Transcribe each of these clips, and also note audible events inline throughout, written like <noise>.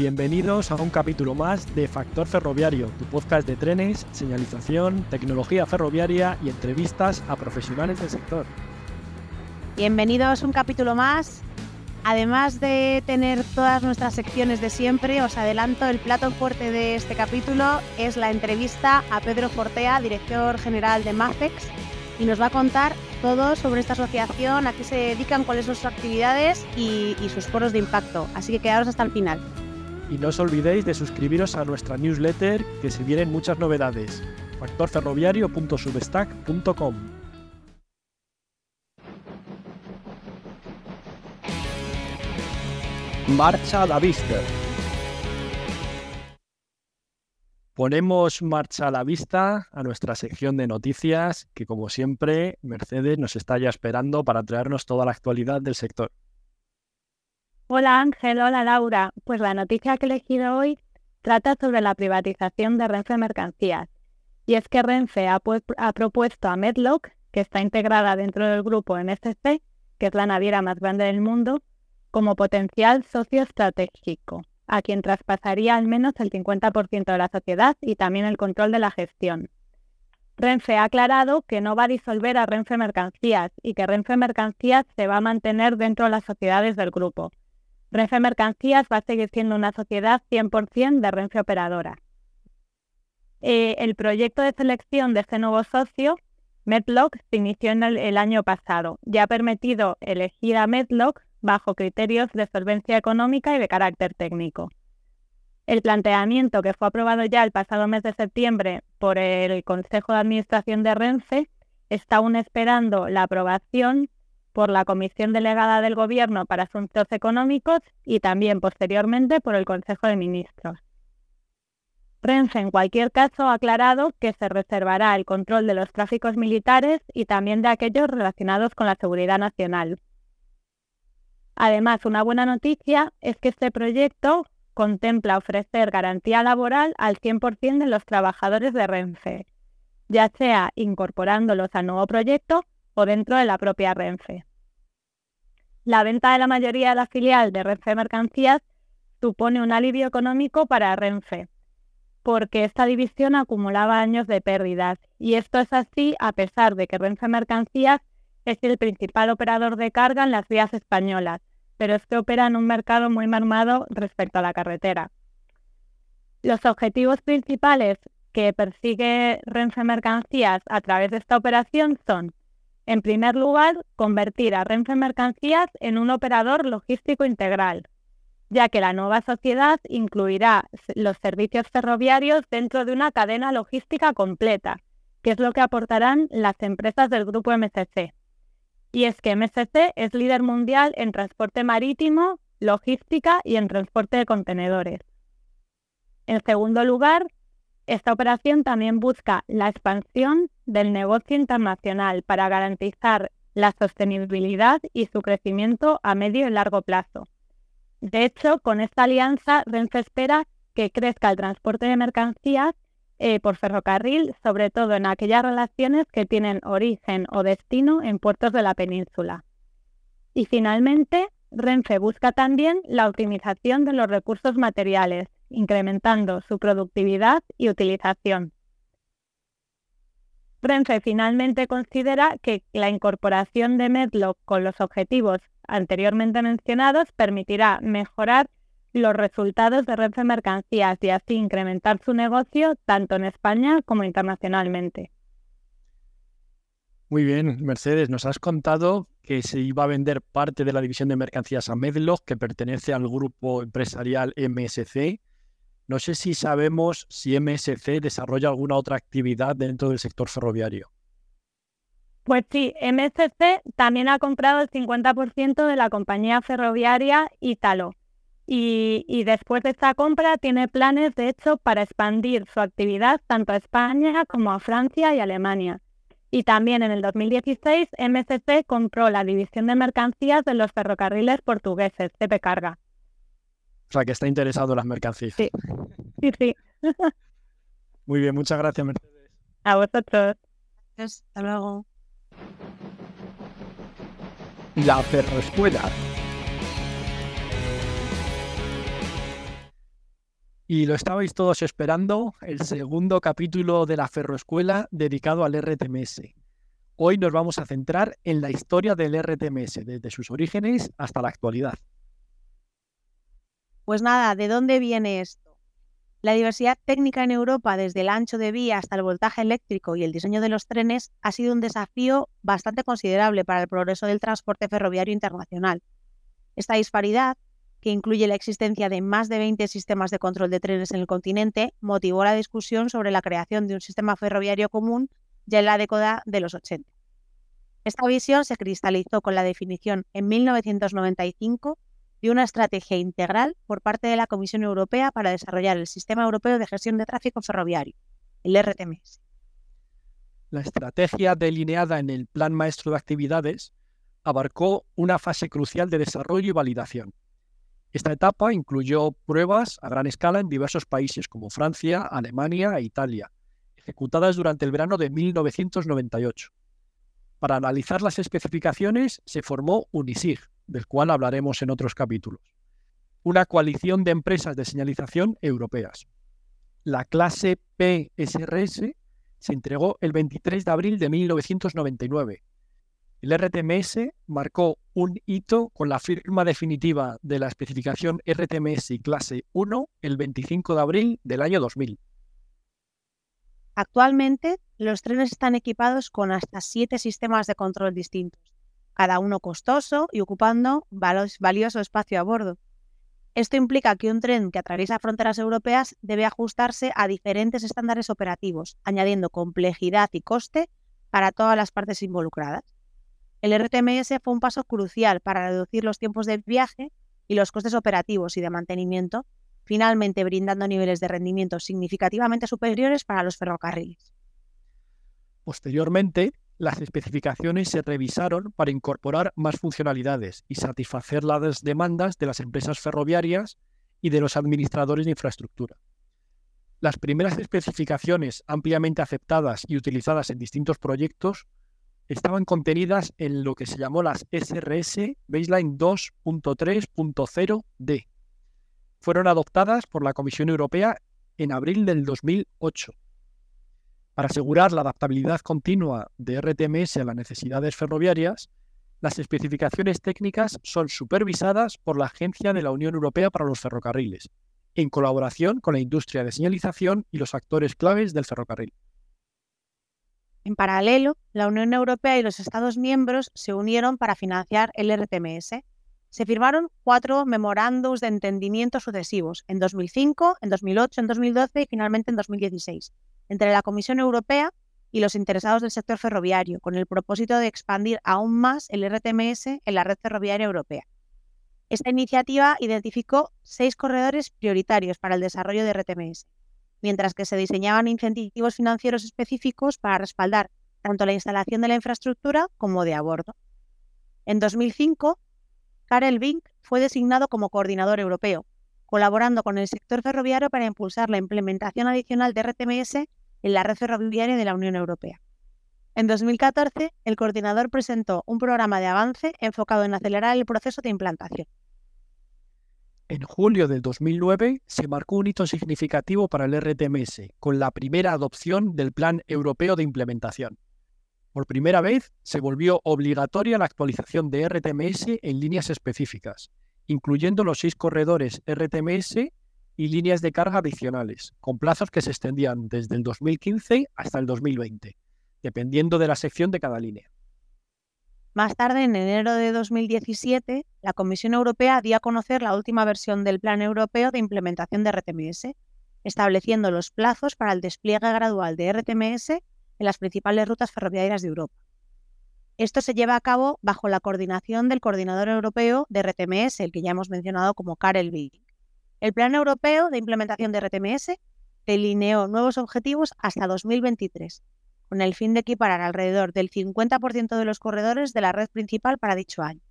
bienvenidos a un capítulo más de Factor Ferroviario, tu podcast de trenes, señalización, tecnología ferroviaria y entrevistas a profesionales del sector. Bienvenidos a un capítulo más. Además de tener todas nuestras secciones de siempre, os adelanto el plato fuerte de este capítulo es la entrevista a Pedro Fortea, director general de MAFEX, y nos va a contar todo sobre esta asociación, a qué se dedican, cuáles son sus actividades y, sus foros de impacto. Así que quedaros hasta el final. Y no os olvidéis de suscribiros a nuestra newsletter, que se vienen muchas novedades. factorferroviario.substack.com Marcha la vista. Ponemos marcha a la vista a nuestra sección de noticias, que como siempre, Mercedes nos está ya esperando para traernos toda la actualidad del sector. Hola Ángel, hola Laura. Pues la noticia que he elegido hoy trata sobre la privatización de Renfe Mercancías. Y es que Renfe ha, ha propuesto a Medlock, que está integrada dentro del grupo MSC, que es la naviera más grande del mundo, como potencial socio estratégico a quien traspasaría al menos el 50% de la sociedad y también el control de la gestión. Renfe ha aclarado que no va a disolver a Renfe Mercancías y que Renfe Mercancías se va a mantener dentro de las sociedades del grupo. Renfe Mercancías va a seguir siendo una sociedad 100% de Renfe Operadora. Eh, el proyecto de selección de este nuevo socio, Medlock, se inició en el, el año pasado y ha permitido elegir a Medlock bajo criterios de solvencia económica y de carácter técnico. El planteamiento que fue aprobado ya el pasado mes de septiembre por el Consejo de Administración de Renfe está aún esperando la aprobación por la Comisión Delegada del Gobierno para Asuntos Económicos y también posteriormente por el Consejo de Ministros. Renfe, en cualquier caso, ha aclarado que se reservará el control de los tráficos militares y también de aquellos relacionados con la seguridad nacional. Además, una buena noticia es que este proyecto contempla ofrecer garantía laboral al 100% de los trabajadores de Renfe, ya sea incorporándolos al nuevo proyecto dentro de la propia Renfe. La venta de la mayoría de la filial de Renfe Mercancías supone un alivio económico para Renfe, porque esta división acumulaba años de pérdidas, y esto es así a pesar de que Renfe Mercancías es el principal operador de carga en las vías españolas, pero es que opera en un mercado muy marmado respecto a la carretera. Los objetivos principales que persigue Renfe Mercancías a través de esta operación son, en primer lugar, convertir a Renfe Mercancías en un operador logístico integral, ya que la nueva sociedad incluirá los servicios ferroviarios dentro de una cadena logística completa, que es lo que aportarán las empresas del grupo MSC. Y es que MSC es líder mundial en transporte marítimo, logística y en transporte de contenedores. En segundo lugar, esta operación también busca la expansión del negocio internacional para garantizar la sostenibilidad y su crecimiento a medio y largo plazo. De hecho, con esta alianza, Renfe espera que crezca el transporte de mercancías eh, por ferrocarril, sobre todo en aquellas relaciones que tienen origen o destino en puertos de la península. Y finalmente, Renfe busca también la optimización de los recursos materiales, incrementando su productividad y utilización. Renfe finalmente considera que la incorporación de Medlock con los objetivos anteriormente mencionados permitirá mejorar los resultados de Renfe Mercancías y así incrementar su negocio tanto en España como internacionalmente. Muy bien, Mercedes, nos has contado que se iba a vender parte de la división de mercancías a Medlock, que pertenece al grupo empresarial MSC. No sé si sabemos si MSC desarrolla alguna otra actividad dentro del sector ferroviario. Pues sí, MSC también ha comprado el 50% de la compañía ferroviaria Italo, y, después de esta compra tiene planes, de hecho, para expandir su actividad tanto a España como a Francia y Alemania. Y también en el 2016 MSC compró la división de mercancías de los ferrocarriles portugueses, CP Carga. O sea, que está interesado en las mercancías. Sí, sí, sí. <laughs> Muy bien, muchas gracias, Mercedes. A vosotros. Hasta luego. La Ferroescuela Y lo estabais todos esperando, el segundo capítulo de la Ferroescuela dedicado al RTMS. Hoy nos vamos a centrar en la historia del RTMS, desde sus orígenes hasta la actualidad. Pues nada, ¿de dónde viene esto? La diversidad técnica en Europa, desde el ancho de vía hasta el voltaje eléctrico y el diseño de los trenes, ha sido un desafío bastante considerable para el progreso del transporte ferroviario internacional. Esta disparidad que incluye la existencia de más de 20 sistemas de control de trenes en el continente, motivó la discusión sobre la creación de un sistema ferroviario común ya en la década de los 80. Esta visión se cristalizó con la definición en 1995 de una estrategia integral por parte de la Comisión Europea para desarrollar el Sistema Europeo de Gestión de Tráfico Ferroviario, el RTMS. La estrategia delineada en el Plan Maestro de Actividades abarcó una fase crucial de desarrollo y validación, esta etapa incluyó pruebas a gran escala en diversos países como Francia, Alemania e Italia, ejecutadas durante el verano de 1998. Para analizar las especificaciones se formó UNISIG, del cual hablaremos en otros capítulos, una coalición de empresas de señalización europeas. La clase PSRS se entregó el 23 de abril de 1999 el RTMS marcó un hito con la firma definitiva de la especificación RTMS clase 1 el 25 de abril del año 2000. Actualmente, los trenes están equipados con hasta siete sistemas de control distintos, cada uno costoso y ocupando valioso espacio a bordo. Esto implica que un tren que atraviesa fronteras europeas debe ajustarse a diferentes estándares operativos, añadiendo complejidad y coste para todas las partes involucradas. El RTMS fue un paso crucial para reducir los tiempos de viaje y los costes operativos y de mantenimiento, finalmente brindando niveles de rendimiento significativamente superiores para los ferrocarriles. Posteriormente, las especificaciones se revisaron para incorporar más funcionalidades y satisfacer las demandas de las empresas ferroviarias y de los administradores de infraestructura. Las primeras especificaciones ampliamente aceptadas y utilizadas en distintos proyectos estaban contenidas en lo que se llamó las SRS Baseline 2.3.0D. Fueron adoptadas por la Comisión Europea en abril del 2008. Para asegurar la adaptabilidad continua de RTMS a las necesidades ferroviarias, las especificaciones técnicas son supervisadas por la Agencia de la Unión Europea para los Ferrocarriles, en colaboración con la industria de señalización y los actores claves del ferrocarril. En paralelo, la Unión Europea y los Estados miembros se unieron para financiar el RTMS. Se firmaron cuatro memorándums de entendimiento sucesivos, en 2005, en 2008, en 2012 y finalmente en 2016, entre la Comisión Europea y los interesados del sector ferroviario, con el propósito de expandir aún más el RTMS en la red ferroviaria europea. Esta iniciativa identificó seis corredores prioritarios para el desarrollo de RTMS, mientras que se diseñaban incentivos financieros específicos para respaldar tanto la instalación de la infraestructura como de a bordo. En 2005, Karel Vink fue designado como coordinador europeo, colaborando con el sector ferroviario para impulsar la implementación adicional de RTMS en la red ferroviaria de la Unión Europea. En 2014, el coordinador presentó un programa de avance enfocado en acelerar el proceso de implantación. En julio del 2009 se marcó un hito significativo para el RTMS, con la primera adopción del Plan Europeo de Implementación. Por primera vez se volvió obligatoria la actualización de RTMS en líneas específicas, incluyendo los seis corredores RTMS y líneas de carga adicionales, con plazos que se extendían desde el 2015 hasta el 2020, dependiendo de la sección de cada línea. Más tarde, en enero de 2017, la Comisión Europea dio a conocer la última versión del Plan Europeo de Implementación de RTMS, estableciendo los plazos para el despliegue gradual de RTMS en las principales rutas ferroviarias de Europa. Esto se lleva a cabo bajo la coordinación del Coordinador Europeo de RTMS, el que ya hemos mencionado como Karel Vink. El Plan Europeo de Implementación de RTMS delineó nuevos objetivos hasta 2023, con el fin de equiparar alrededor del 50% de los corredores de la red principal para dicho año.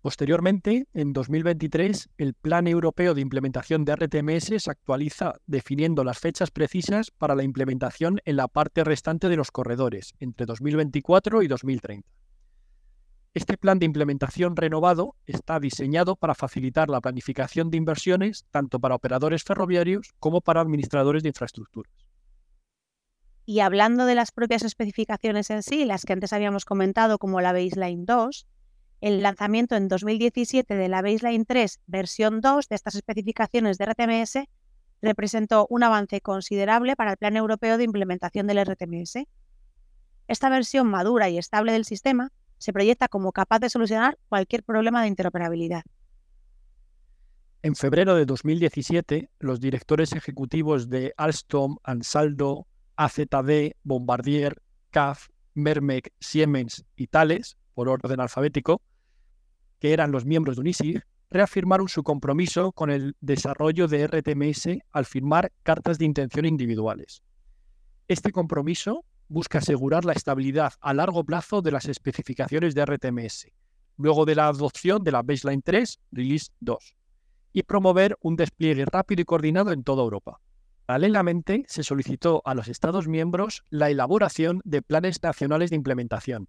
Posteriormente, en 2023, el Plan Europeo de Implementación de RTMS se actualiza definiendo las fechas precisas para la implementación en la parte restante de los corredores, entre 2024 y 2030. Este plan de implementación renovado está diseñado para facilitar la planificación de inversiones tanto para operadores ferroviarios como para administradores de infraestructuras. Y hablando de las propias especificaciones en sí, las que antes habíamos comentado como la Baseline 2, el lanzamiento en 2017 de la Baseline 3 versión 2 de estas especificaciones de RTMS representó un avance considerable para el Plan Europeo de Implementación del RTMS. Esta versión madura y estable del sistema se proyecta como capaz de solucionar cualquier problema de interoperabilidad. En febrero de 2017, los directores ejecutivos de Alstom, Ansaldo, AZD, Bombardier, CAF, Mermec, Siemens y Thales, por orden alfabético, que eran los miembros de UNISIG, reafirmaron su compromiso con el desarrollo de RTMS al firmar cartas de intención individuales. Este compromiso busca asegurar la estabilidad a largo plazo de las especificaciones de RTMS, luego de la adopción de la Baseline 3, Release 2, y promover un despliegue rápido y coordinado en toda Europa. Paralelamente, se solicitó a los Estados miembros la elaboración de planes nacionales de implementación,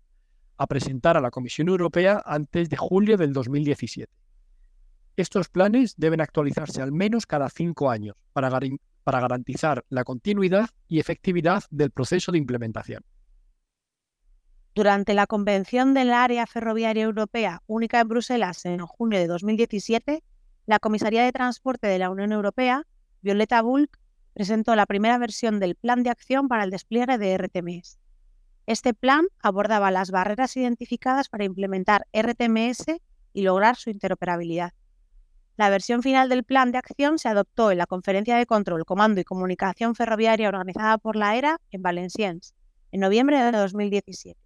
a presentar a la Comisión Europea antes de julio del 2017. Estos planes deben actualizarse al menos cada cinco años para, garantizar la continuidad y efectividad del proceso de implementación. Durante la Convención del Área Ferroviaria Europea única en Bruselas en junio de 2017, la Comisaría de Transporte de la Unión Europea, Violeta Bulc, presentó la primera versión del Plan de Acción para el despliegue de RTMS. Este plan abordaba las barreras identificadas para implementar RTMS y lograr su interoperabilidad. La versión final del plan de acción se adoptó en la Conferencia de Control, Comando y Comunicación Ferroviaria organizada por la ERA en Valenciennes, en noviembre de 2017.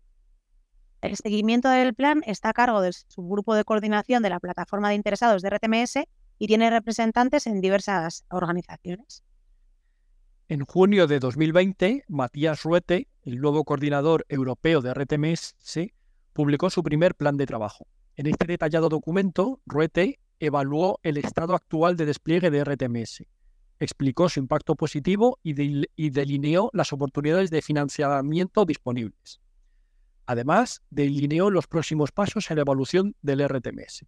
El seguimiento del plan está a cargo del subgrupo de coordinación de la plataforma de interesados de RTMS y tiene representantes en diversas organizaciones. En junio de 2020, Matías Ruete, el nuevo coordinador europeo de RTMS, publicó su primer plan de trabajo. En este detallado documento, Ruete evaluó el estado actual de despliegue de RTMS, explicó su impacto positivo y, delineó las oportunidades de financiamiento disponibles. Además, delineó los próximos pasos en la evolución del RTMS.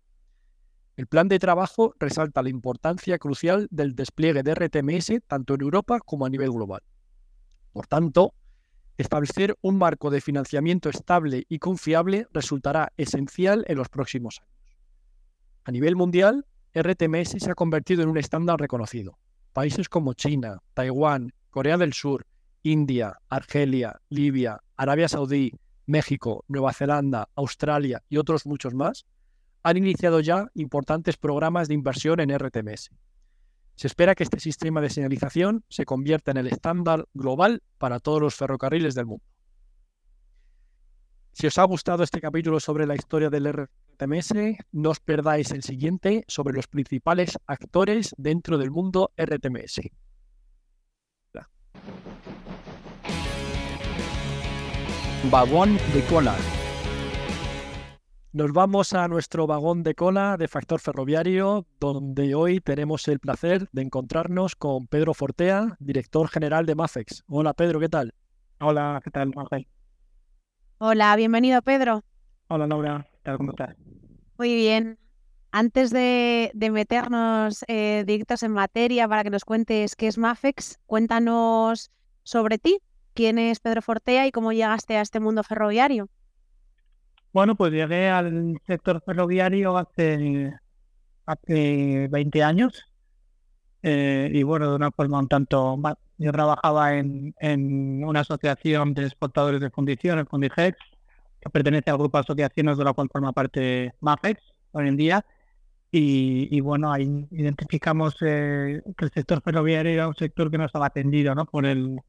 El plan de trabajo resalta la importancia crucial del despliegue de RTMS tanto en Europa como a nivel global. Por tanto, establecer un marco de financiamiento estable y confiable resultará esencial en los próximos años. A nivel mundial, RTMS se ha convertido en un estándar reconocido. Países como China, Taiwán, Corea del Sur, India, Argelia, Libia, Arabia Saudí, México, Nueva Zelanda, Australia y otros muchos más han iniciado ya importantes programas de inversión en RTMS. Se espera que este sistema de señalización se convierta en el estándar global para todos los ferrocarriles del mundo. Si os ha gustado este capítulo sobre la historia del RTMS, no os perdáis el siguiente sobre los principales actores dentro del mundo RTMS. Vagón de cola. Nos vamos a nuestro vagón de cola de factor ferroviario, donde hoy tenemos el placer de encontrarnos con Pedro Fortea, director general de Mafex. Hola Pedro, ¿qué tal? Hola, ¿qué tal, Hola, bienvenido Pedro. Hola Laura, ¿qué tal? ¿Cómo estás? Muy bien. Antes de, meternos eh, directos en materia para que nos cuentes qué es Mafex, cuéntanos sobre ti. ¿Quién es Pedro Fortea y cómo llegaste a este mundo ferroviario? Bueno, pues llegué al sector ferroviario hace, hace 20 años. Eh, y bueno, de una forma un tanto más. Yo trabajaba en, en una asociación de exportadores de fundiciones, Fundigex, que pertenece al grupo de asociaciones de la cual forma parte MAFEX hoy en día. Y, bueno, ahí identificamos eh, que el sector ferroviario era un sector que no estaba atendido ¿no? por el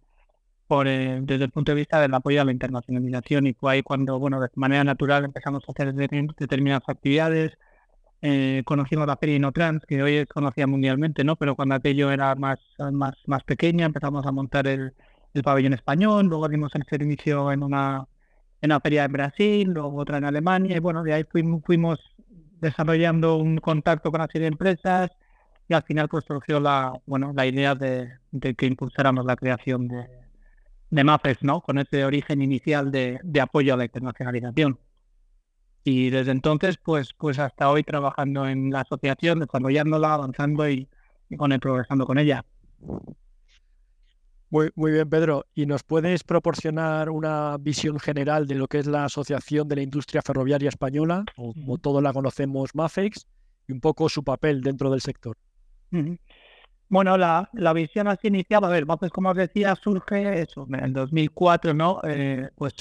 por desde el punto de vista del apoyo a la internacionalización y fue ahí cuando, bueno, de manera natural empezamos a hacer determinadas actividades, eh, conocimos la feria Inotrans, que hoy es conocida mundialmente, ¿no? Pero cuando aquello era más, más, más pequeña empezamos a montar el, el pabellón español, luego dimos el servicio en una en una feria en Brasil, luego otra en Alemania, y bueno, de ahí fuimos, fuimos desarrollando un contacto con una serie de empresas y al final pues surgió la, bueno, la idea de, que impulsáramos la creación de, de MAPES, ¿no? Con ese origen inicial de, apoyo a la internacionalización. Y desde entonces, pues, pues hasta hoy trabajando en la asociación, desarrollándola, avanzando y, con el, progresando con ella. Muy, muy bien, Pedro. ¿Y nos puedes proporcionar una visión general de lo que es la Asociación de la Industria Ferroviaria Española, o como todos la conocemos, MAFEX, y un poco su papel dentro del sector? Bueno, la, la, visión así inicial, a ver, MAFEX, como os decía, surge eso, en el 2004, ¿no? Eh, pues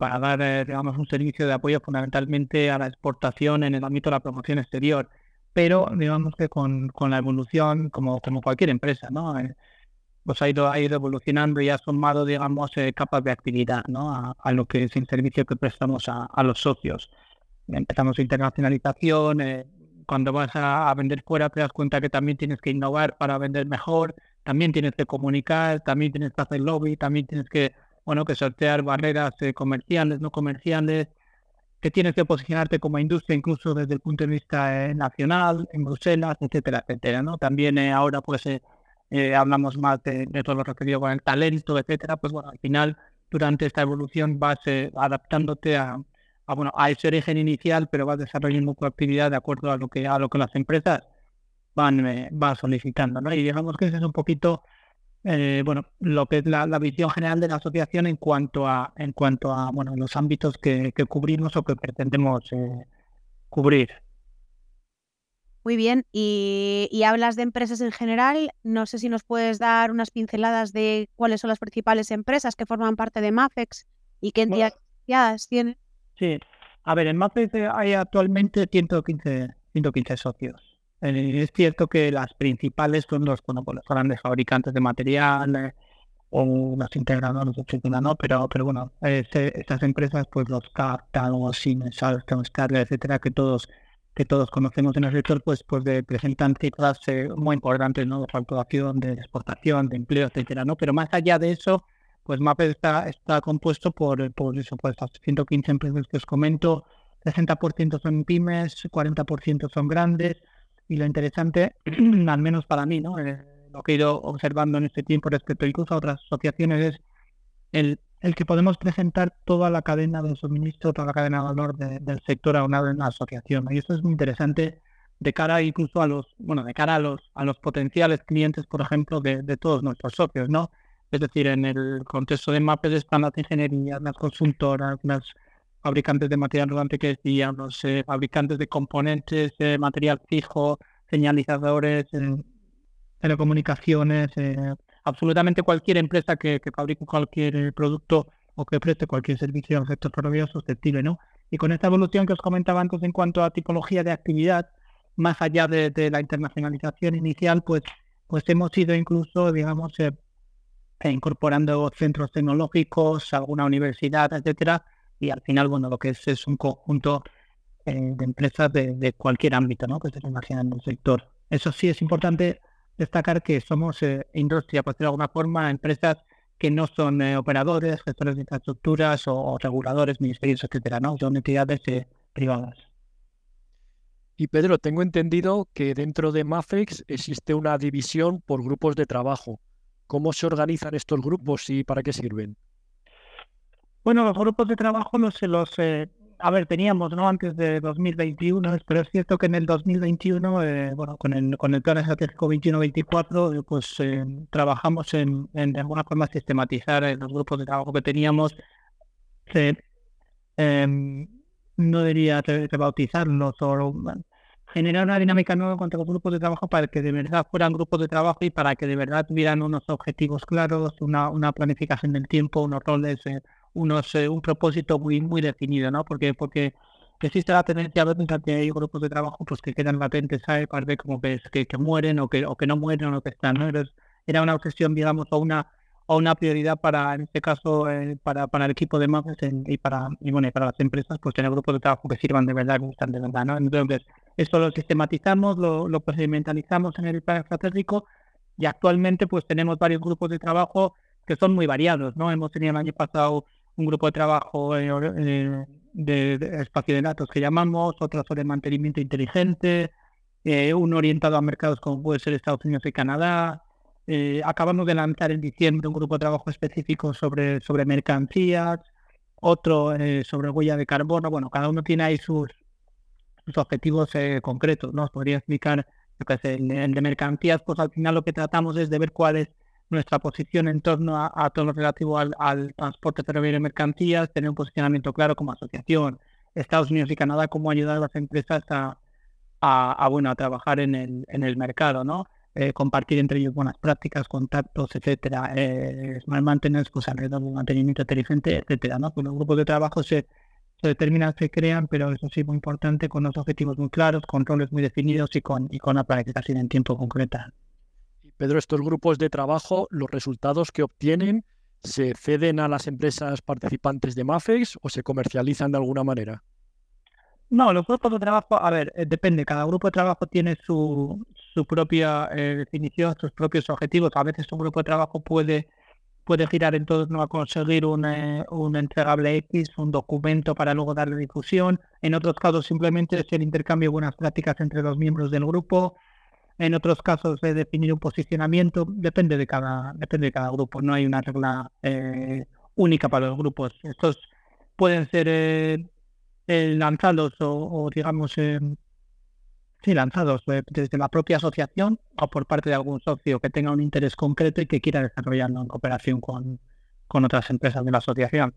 para dar, eh, digamos, un servicio de apoyo fundamentalmente a la exportación en el ámbito de la promoción exterior, pero digamos que con, con la evolución, como, como cualquier empresa, ¿no? Eh, pues ha ido, ha ido evolucionando y ha sumado, digamos, eh, capas de actividad ¿no? a, lo que es el servicio que prestamos a, los socios. Empezamos internacionalización, eh, cuando vas a, vender fuera te das cuenta que también tienes que innovar para vender mejor, también tienes que comunicar, también tienes que hacer lobby, también tienes que, bueno, que sortear barreras eh, comerciales, no comerciales, que tienes que posicionarte como industria incluso desde el punto de vista nacional, en Bruselas, etcétera, etcétera, ¿no? También ahora pues eh, hablamos más de, todo lo referido con el talento, etcétera, pues bueno, al final, durante esta evolución vas eh, adaptándote a, bueno, a ese origen inicial, pero vas desarrollando tu actividad de acuerdo a lo que, a lo que las empresas van, eh, van solicitando, ¿no? Y digamos que ese es un poquito, bueno, lo que es la, visión general de la asociación en cuanto a, en cuanto a, bueno, los ámbitos que, que cubrimos o que pretendemos cubrir. Muy bien, y, hablas de empresas en general. No sé si nos puedes dar unas pinceladas de cuáles son las principales empresas que forman parte de MAFEX y qué entidades tienen. Sí, a ver, en MAFEX hay actualmente 115, 115 socios. Eh, es cierto que las principales son los, bueno, pues grandes fabricantes de materiales o los integradores, etcétera, ¿no? Pero, pero bueno, estas empresas, pues los Capta, los Siemens, Stadler, etcétera, que todos que todos conocemos en el sector, pues, pues de, presentan cifras eh, muy importantes, ¿no? De facturación, de exportación, de empleo, etcétera, ¿no? Pero más allá de eso, pues MAPE está, está compuesto por, por eso, pues 115 empresas que os comento, 60% son pymes, 40% son grandes, y lo interesante, <clears throat> al menos para mí, ¿no? Eh, lo que he ido observando en este tiempo respecto incluso a otras asociaciones es el, el que podemos presentar toda la cadena de suministro, toda la cadena de valor del sector aunado en la asociación. Y esto es muy interesante de cara incluso a los, bueno, de cara a los, a los potenciales clientes, por ejemplo, de, todos nuestros socios, ¿no? Es decir, en el contexto de MAPES están las ingenierías, las consultoras, las fabricantes de material rodante que decía, los eh, fabricantes de componentes, de material fijo, señalizadores, eh, telecomunicaciones, eh, absolutamente cualquier empresa que, fabrique cualquier eh, producto o que preste cualquier servicio al sector ferroviario susceptible, ¿no? Y con esta evolución que os comentaba antes en cuanto a tipología de actividad, más allá de, la internacionalización inicial, pues, pues hemos ido incluso, digamos, eh, incorporando centros tecnológicos, alguna universidad, etcétera, y al final, bueno, lo que es es un conjunto eh, de empresas de, cualquier ámbito, ¿no? Que se imaginan en el sector. Eso sí es importante destacar que somos eh, industria, por decirlo de alguna forma, empresas que no son eh, operadores, gestores de infraestructuras o, reguladores, ministerios, etcétera, ¿no? Son entidades privadas. Y Pedro, tengo entendido que dentro de MAFEX existe una división por grupos de trabajo. ¿Cómo se organizan estos grupos y para qué sirven? Bueno, los grupos de trabajo los, los a ver, teníamos, ¿no? Antes de 2021, pero es cierto que en el 2021, eh, bueno, con el, con el plan estratégico 21-24, eh, pues eh, trabajamos en, en, de alguna forma sistematizar los grupos de trabajo que teníamos, em, no diría rebautizarlos o generar una dinámica nueva contra los grupos de trabajo para que de verdad fueran grupos de trabajo y para que de verdad tuvieran unos objetivos claros, una, una planificación del tiempo, unos roles unos, eh, un propósito muy, muy definido, ¿no? Porque, porque existe la tendencia a veces a que hay grupos de trabajo pues que quedan latentes, ¿sabes? Parece como que, que, que, mueren o que, o que no mueren o que están, ¿no? Era, una obsesión, digamos, o una o una prioridad para, en este caso, eh, para, para el equipo de MAPES y para y bueno, y para las empresas, pues tener grupos de trabajo que sirvan de verdad, que están de verdad, ¿no? Entonces, esto lo sistematizamos, lo, lo procedimentalizamos en el plan estratégico y actualmente pues tenemos varios grupos de trabajo que son muy variados, ¿no? Hemos tenido el año pasado un grupo de trabajo eh, eh, de, espacio de datos que llamamos, otro sobre mantenimiento inteligente, eh, uno orientado a mercados como puede ser Estados Unidos y Canadá. acabamos de lanzar en diciembre un grupo de trabajo específico sobre, sobre mercancías. otro eh, sobre huella de carbono. Bueno, cada uno tiene ahí sus, sus objetivos eh, concretos, ¿no? Podría explicar, es el, de mercancías, pues al final lo que tratamos es de ver cuál nuestra posición en torno a, todo lo relativo al, transporte ferroviario de mercancías, tener un posicionamiento claro como asociación, Estados Unidos y Canadá, cómo ayudar a las empresas a, bueno, a trabajar en el, en el mercado, ¿no? Eh, compartir entre ellos buenas prácticas, contactos, etcétera, eh, mantener pues, alrededor de mantenimiento inteligente, etcétera, ¿no? Pues los grupos de trabajo se, se determinan, se crean, pero eso sí muy importante, con los objetivos muy claros, con roles muy definidos y con, y con una planificación en tiempo concreta. Pedro, estos grupos de trabajo, los resultados que obtienen, ¿se ceden a las empresas participantes de MAFEX o se comercializan de alguna manera? No, los grupos de trabajo, a ver, eh, depende, cada grupo de trabajo tiene su, su propia eh, definición, sus propios objetivos. A veces un grupo de trabajo puede, puede girar en torno a conseguir un, eh, un entregable X, un documento para luego darle difusión. En otros casos simplemente es el intercambio de buenas prácticas entre los miembros del grupo en otros casos de definir un posicionamiento, depende de cada, depende de cada grupo, no hay una regla eh, única para los grupos. Estos pueden ser eh, eh, lanzados o, digamos, sí, lanzados desde la propia asociación o por parte de algún socio que tenga un interés concreto y que quiera desarrollarlo en cooperación con, con otras empresas de la asociación.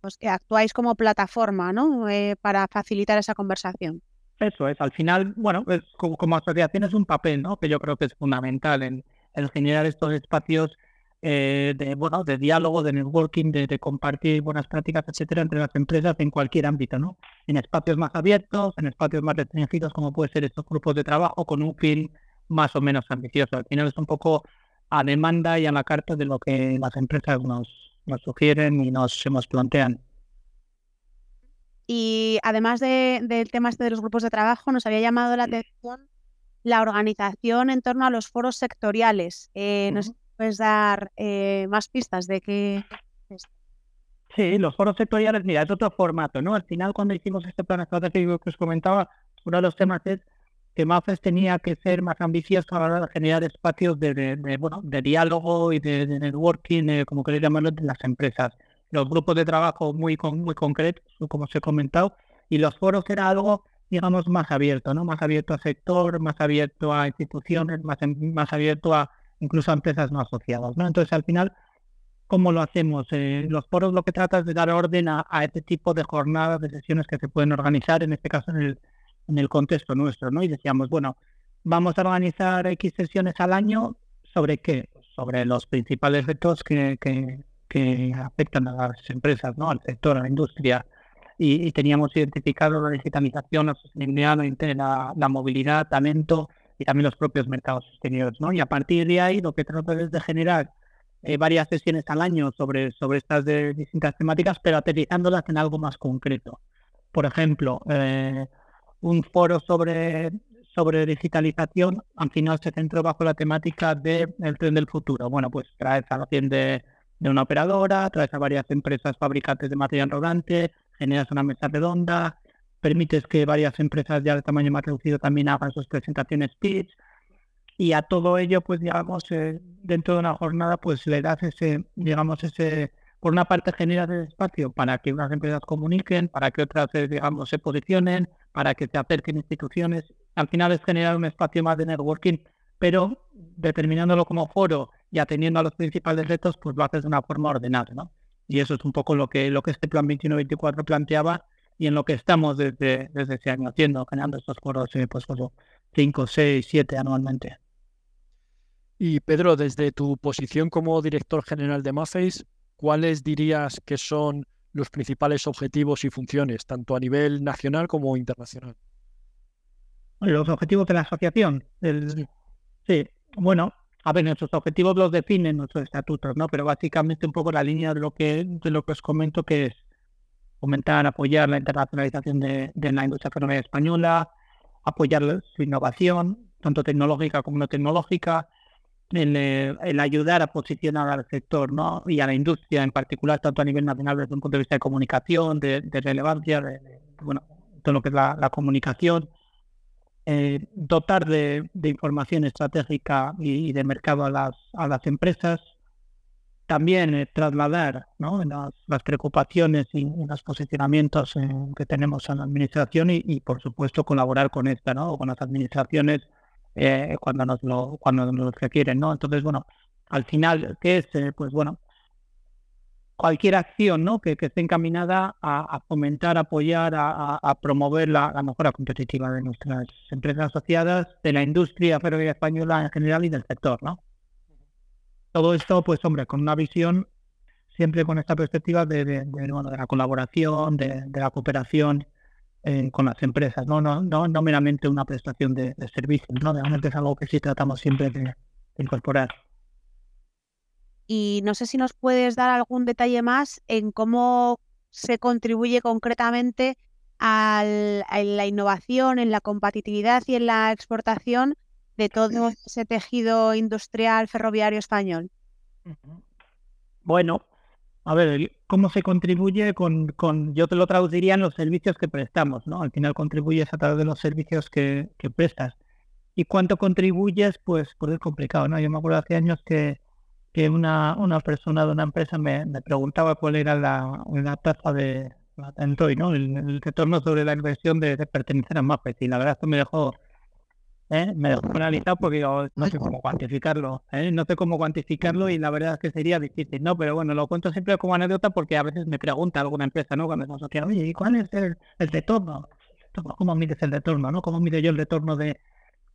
Pues que actuáis como plataforma, ¿no? para facilitar esa conversación. Eso es, al final, bueno, es, como, asociación es un papel, ¿no? Que yo creo que es fundamental en, generar estos espacios eh, de, bueno, de diálogo, de networking, de, compartir buenas prácticas, etcétera, entre las empresas en cualquier ámbito, ¿no? En espacios más abiertos, en espacios más restringidos, como puede ser estos grupos de trabajo, con un fin más o menos ambicioso. Al final es un poco a demanda y a la carta de lo que las empresas nos, nos sugieren y nos, nos plantean. Y además del tema este de los grupos de trabajo, nos había llamado la atención la organización en torno a los foros sectoriales. Eh, ¿Nos puedes dar eh, más pistas de qué es? Sí, los foros sectoriales, mira, es otro formato, ¿no? Al final, cuando hicimos este plan estratégico que os comentaba, uno de los temas es que MAFES tenía que ser más ambicioso a la hora de generar espacios de, bueno, de diálogo y de, networking, como queréis llamarlo, de las empresas los grupos de trabajo muy, muy concretos, como os he comentado, y los foros era algo, digamos, más abierto, ¿no? Más abierto a sector, más abierto a instituciones, más, más abierto a incluso a empresas no asociadas, ¿no? Entonces, al final, ¿cómo lo hacemos? Eh, los foros lo que trata es de dar orden a, este tipo de jornadas, de sesiones que se pueden organizar, en este caso en el, en el contexto nuestro, ¿no? Y decíamos, bueno, vamos a organizar X sesiones al año, ¿sobre qué? Sobre los principales retos que, que, que afectan a las empresas, ¿no? al sector, a la industria. Y, teníamos identificado la digitalización, la sostenibilidad, la, la, movilidad, talento y también los propios mercados exteriores. ¿no? Y a partir de ahí lo que trato es de generar eh, varias sesiones al año sobre, sobre estas de, distintas temáticas, pero aterrizándolas en algo más concreto. Por ejemplo, eh, un foro sobre, sobre digitalización al final se centró bajo la temática del tren del futuro. Bueno, pues trae a la de de una operadora, traes a varias empresas fabricantes de material rodante, generas una mesa redonda, permites que varias empresas ya de tamaño más reducido también hagan sus presentaciones pitch y a todo ello, pues digamos, eh, dentro de una jornada, pues le das ese, digamos, ese, por una parte generas el espacio para que unas empresas comuniquen, para que otras, eh, digamos, se posicionen, para que se acerquen instituciones. Al final es generar un espacio más de networking, pero determinándolo como foro y atendiendo a los principales retos, pues lo haces de una forma ordenada, ¿no? Y eso es un poco lo que, lo que este plan 21-24 planteaba y en lo que estamos desde, desde ese año haciendo, generando estos foros, eh, pues, 5, 6, 7 anualmente. Y Pedro, desde tu posición como director general de Maface, ¿cuáles dirías que son los principales objetivos y funciones, tanto a nivel nacional como internacional? Los objetivos de la asociación. sí, bueno, a ver, nuestros objetivos los definen nuestros estatutos, ¿no? Pero básicamente un poco la línea de lo que, de lo que os comento que es fomentar, apoyar la internacionalización de, la industria ferroviaria española, apoyar su innovación, tanto tecnológica como no tecnológica, el, el, ayudar a posicionar al sector ¿no? y a la industria en particular, tanto a nivel nacional desde un punto de vista de comunicación, de, relevancia, de, bueno, todo lo que es la comunicación, eh, dotar de, información estratégica y, de mercado a las, a las empresas, también eh, trasladar ¿no? las, preocupaciones y, los posicionamientos que tenemos en la administración y, por supuesto colaborar con esta, ¿no? con las administraciones eh, cuando nos lo cuando nos requieren, ¿no? Entonces, bueno, al final, ¿qué es? Eh, pues bueno, cualquier acción ¿no? que, esté encaminada a, fomentar, apoyar, a, promover la, mejora competitiva de nuestras empresas asociadas, de la industria ferroviaria española en general y del sector. ¿no? Todo esto, pues hombre, con una visión siempre con esta perspectiva de, de la colaboración, de, la cooperación eh, con las empresas, ¿no? No, no, no meramente una prestación de, servicios, ¿no? Realmente es algo que sí tratamos siempre de incorporar y no sé si nos puedes dar algún detalle más en cómo se contribuye concretamente a la innovación, en la competitividad y en la exportación de todo <clears throat> ese tejido industrial ferroviario español. Bueno, a ver, ¿cómo se contribuye con, con, yo te lo traduciría en los servicios que prestamos, ¿no? Al final contribuyes a través de los servicios que, que prestas. ¿Y cuánto contribuyes? Pues, pues es complicado, ¿no? Yo me acuerdo hace años que, que una, una persona de una empresa me, me preguntaba cuál era la, la tasa de ¿no? el, retorno sobre la inversión de, pertenecer a MAPES y la verdad es que me dejó ¿eh? me dejó analizado porque no sé cómo cuantificarlo ¿eh? no sé cómo cuantificarlo y la verdad es que sería difícil no pero bueno lo cuento siempre como anécdota porque a veces me pregunta alguna empresa no cuando nos oye ¿y cuál es el, el retorno? ¿cómo mides el retorno? ¿no? ¿cómo mido yo el retorno de,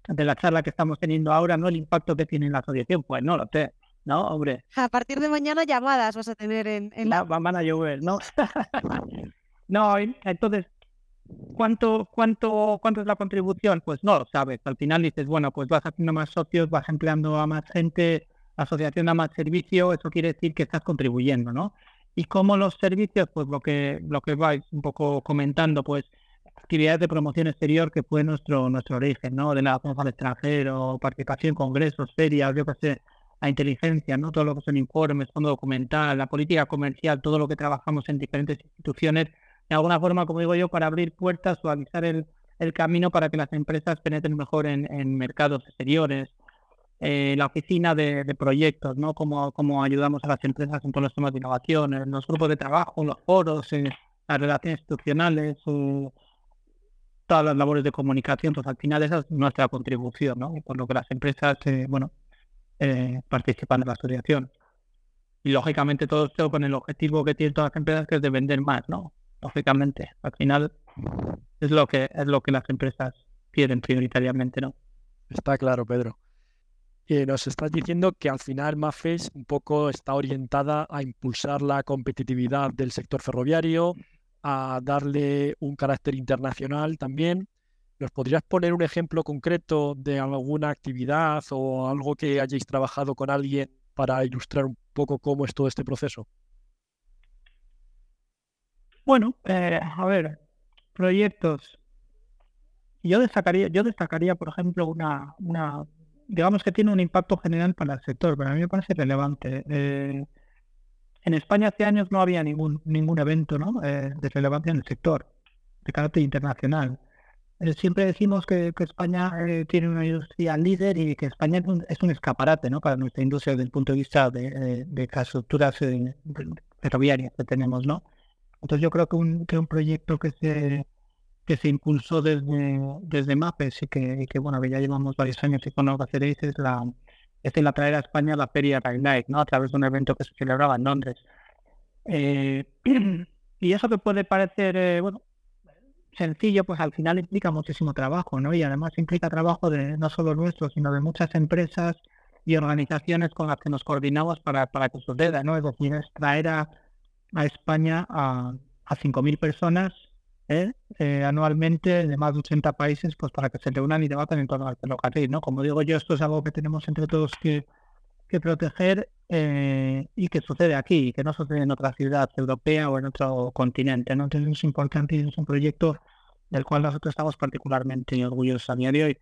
de la charla que estamos teniendo ahora no el impacto que tiene en la asociación pues no lo sé ¿no? Hombre. A partir de mañana llamadas vas a tener en, la... Van a llover, ¿no? <laughs> no, entonces, ¿cuánto, cuánto, ¿cuánto es la contribución? Pues no lo sabes. Al final dices, bueno, pues vas haciendo más socios, vas empleando a más gente, asociación a más servicio, eso quiere decir que estás contribuyendo, ¿no? Y como los servicios, pues lo que, lo que vais un poco comentando, pues actividades de promoción exterior que fue nuestro, nuestro origen, ¿no? De la al extranjero, participación en congresos, ferias, yo qué sé, la inteligencia, ¿no? todo lo que son informes, fondo documental, la política comercial, todo lo que trabajamos en diferentes instituciones, de alguna forma, como digo yo, para abrir puertas, suavizar el, el camino para que las empresas penetren mejor en, mercados exteriores. Eh, la oficina de, proyectos, ¿no? Cómo, cómo ayudamos a las empresas en todos los temas de innovación, los grupos de trabajo, los foros, en las relaciones institucionales, todas las labores de comunicación, pues al final esa es nuestra contribución, ¿no? Por lo que las empresas, eh, bueno, eh, participan en la asociación. Y lógicamente todo esto con el objetivo que tienen todas las empresas que es de vender más, ¿no? Lógicamente, al final es lo que es lo que las empresas quieren prioritariamente, ¿no? Está claro, Pedro. Eh, nos estás diciendo que al final MAFES un poco está orientada a impulsar la competitividad del sector ferroviario, a darle un carácter internacional también ¿Nos podrías poner un ejemplo concreto de alguna actividad o algo que hayáis trabajado con alguien para ilustrar un poco cómo es todo este proceso? Bueno, eh, a ver, proyectos. Yo destacaría, yo destacaría, por ejemplo, una, una, digamos que tiene un impacto general para el sector, pero a mí me parece relevante. Eh, en España hace años no había ningún, ningún evento ¿no? Eh, de relevancia en el sector, de carácter internacional. Eh, siempre decimos que, España eh, tiene una industria líder y que España es un, escaparate ¿no? para nuestra industria desde el punto de vista de, eh, de infraestructuras ferroviarias que tenemos. ¿no? Entonces yo creo que un, que un proyecto que se, que se impulsó desde, desde MAPES y que, que, bueno, que ya llevamos varios años y con que hacéis es la, es la traer a España la Feria Rail Night, ¿no? a través de un evento que se celebraba en Londres. <clears throat> y eso que puede parecer, bueno, sencillo, pues al final implica muchísimo trabajo, ¿no? Y además implica trabajo de no solo nuestro, sino de muchas empresas y organizaciones con las que nos coordinamos para, para que suceda, ¿no? Es decir, es traer a, España a, a 5.000 personas ¿eh? Eh, anualmente de más de 80 países, pues para que se reúnan y debatan en torno al ferrocarril, ¿no? Como digo yo, esto es algo que tenemos entre todos que, que proteger eh, y que sucede aquí, que no sucede en otra ciudad europea o en otro continente. ¿no? Entonces es importante y es un proyecto del cual nosotros estamos particularmente orgullosos a día de hoy.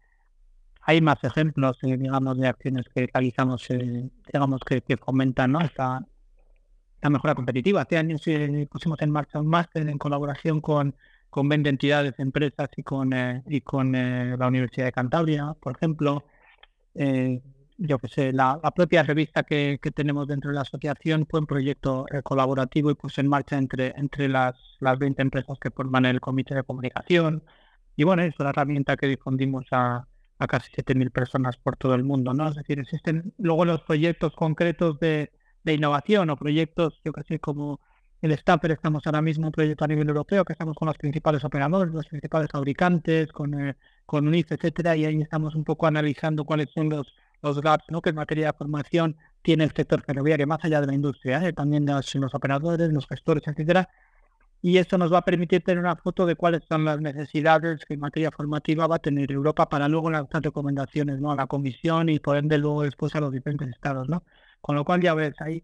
Hay más ejemplos, eh, digamos, de acciones que realizamos, eh, digamos, que, que, fomentan ¿no? esta, mejora competitiva. Hace años pusimos en marcha un máster en colaboración con, con 20 entidades, empresas y con, y con la Universidad de Cantabria, por ejemplo yo que sé, la, propia revista que, tenemos dentro de la asociación fue un proyecto eh, colaborativo y puso en marcha entre, entre las, las 20 empresas que forman el comité de comunicación. Y bueno, es una herramienta que difundimos a, a casi 7.000 personas por todo el mundo, ¿no? Es decir, existen luego los proyectos concretos de, de innovación o proyectos, yo que sé, como el Stamper, estamos ahora mismo un proyecto a nivel europeo que estamos con los principales operadores, los principales fabricantes, con, eh, con UNIF, etcétera, y ahí estamos un poco analizando cuáles son los, los gaps ¿no? que en materia de formación tiene el sector ferroviario, más allá de la industria, ¿eh? también de los, operadores, los gestores, etcétera. Y esto nos va a permitir tener una foto de cuáles son las necesidades que en materia formativa va a tener Europa para luego lanzar recomendaciones ¿no? a la Comisión y por ende luego después a los diferentes estados. ¿no? Con lo cual ya ves, ahí